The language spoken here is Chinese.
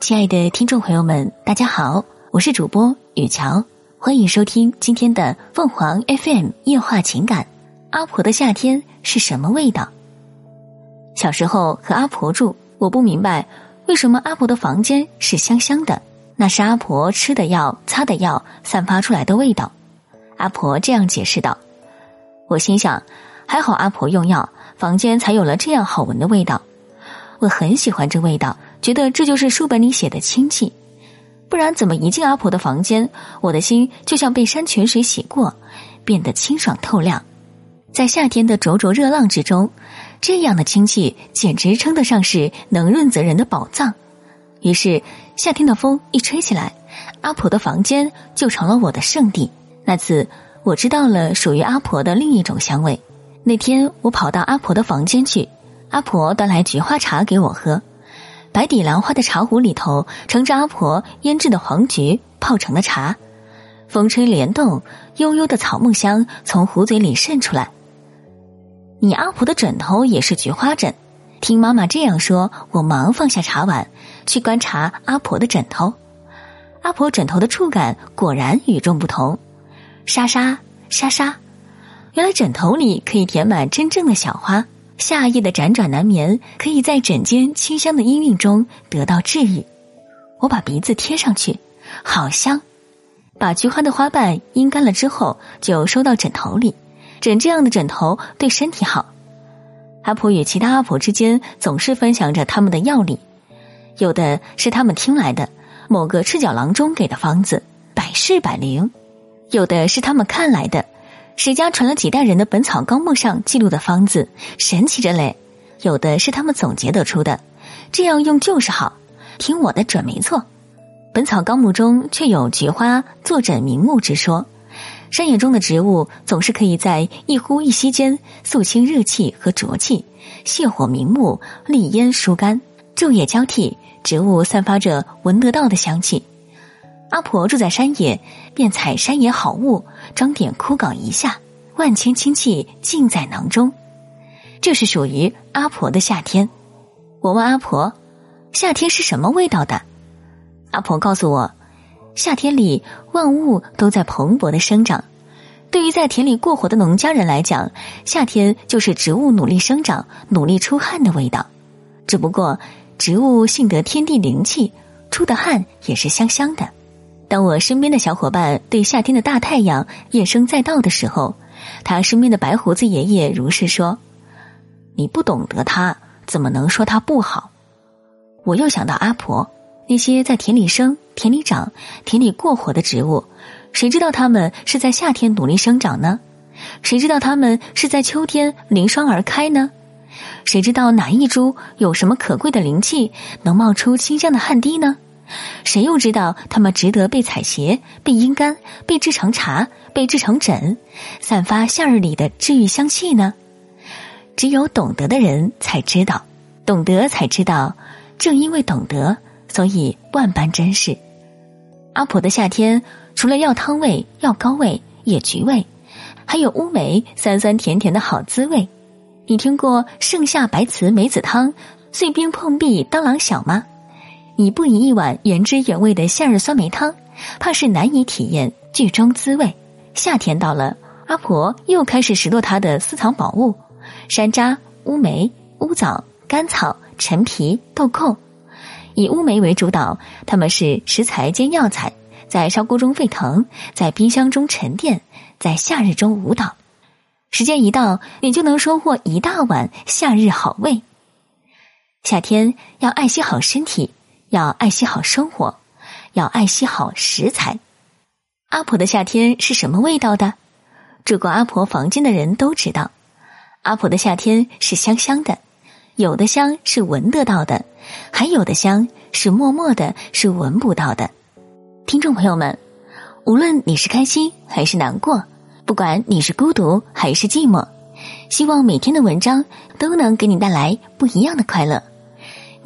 亲爱的听众朋友们，大家好，我是主播雨乔，欢迎收听今天的凤凰 FM 夜话情感。阿婆的夏天是什么味道？小时候和阿婆住，我不明白为什么阿婆的房间是香香的，那是阿婆吃的药、擦的药散发出来的味道。阿婆这样解释道。我心想，还好阿婆用药，房间才有了这样好闻的味道。我很喜欢这味道。觉得这就是书本里写的清气，不然怎么一进阿婆的房间，我的心就像被山泉水洗过，变得清爽透亮。在夏天的灼灼热浪之中，这样的清气简直称得上是能润泽人的宝藏。于是夏天的风一吹起来，阿婆的房间就成了我的圣地。那次我知道了属于阿婆的另一种香味。那天我跑到阿婆的房间去，阿婆端来菊花茶给我喝。白底兰花的茶壶里头盛着阿婆腌制的黄菊泡成的茶，风吹帘动，悠悠的草木香从壶嘴里渗出来。你阿婆的枕头也是菊花枕，听妈妈这样说，我忙放下茶碗去观察阿婆的枕头。阿婆枕头的触感果然与众不同，沙沙沙沙，原来枕头里可以填满真正的小花。夏夜的辗转难眠，可以在枕间清香的氤氲中得到治愈。我把鼻子贴上去，好香。把菊花的花瓣阴干了之后，就收到枕头里。枕这样的枕头对身体好。阿婆与其他阿婆之间总是分享着他们的药理，有的是他们听来的某个赤脚郎中给的方子，百试百灵；有的是他们看来的。史家传了几代人的《本草纲目》上记录的方子，神奇着嘞！有的是他们总结得出的，这样用就是好。听我的准没错，《本草纲目》中却有菊花坐枕明目之说。山野中的植物总是可以在一呼一吸间肃清热气和浊气，泻火明目，利咽疏肝。昼夜交替，植物散发着闻得到的香气。阿婆住在山野，便采山野好物，装点枯槁一下，万千清气尽在囊中。这是属于阿婆的夏天。我问阿婆，夏天是什么味道的？阿婆告诉我，夏天里万物都在蓬勃的生长。对于在田里过活的农家人来讲，夏天就是植物努力生长、努力出汗的味道。只不过，植物幸得天地灵气，出的汗也是香香的。当我身边的小伙伴对夏天的大太阳怨声载道的时候，他身边的白胡子爷爷如是说：“你不懂得他，怎么能说他不好？”我又想到阿婆，那些在田里生、田里长、田里过活的植物，谁知道他们是在夏天努力生长呢？谁知道他们是在秋天凌霜而开呢？谁知道哪一株有什么可贵的灵气，能冒出清香的汗滴呢？谁又知道它们值得被采撷、被阴干、被制成茶、被制成枕，散发夏日里的治愈香气呢？只有懂得的人才知道，懂得才知道。正因为懂得，所以万般珍视。阿婆的夏天，除了药汤味、药膏味、野菊味，还有乌梅酸酸甜甜的好滋味。你听过盛夏白瓷梅子汤、碎冰碰壁当啷晓吗？你不饮一碗原汁原味的夏日酸梅汤，怕是难以体验剧中滋味。夏天到了，阿婆又开始拾掇她的私藏宝物：山楂、乌梅、乌枣、甘草、陈皮、豆蔻。以乌梅为主导，它们是食材兼药材，在烧锅中沸腾，在冰箱中沉淀，在夏日中舞蹈。时间一到，你就能收获一大碗夏日好味。夏天要爱惜好身体。要爱惜好生活，要爱惜好食材。阿婆的夏天是什么味道的？住过阿婆房间的人都知道，阿婆的夏天是香香的。有的香是闻得到的，还有的香是默默的，是闻不到的。听众朋友们，无论你是开心还是难过，不管你是孤独还是寂寞，希望每天的文章都能给你带来不一样的快乐。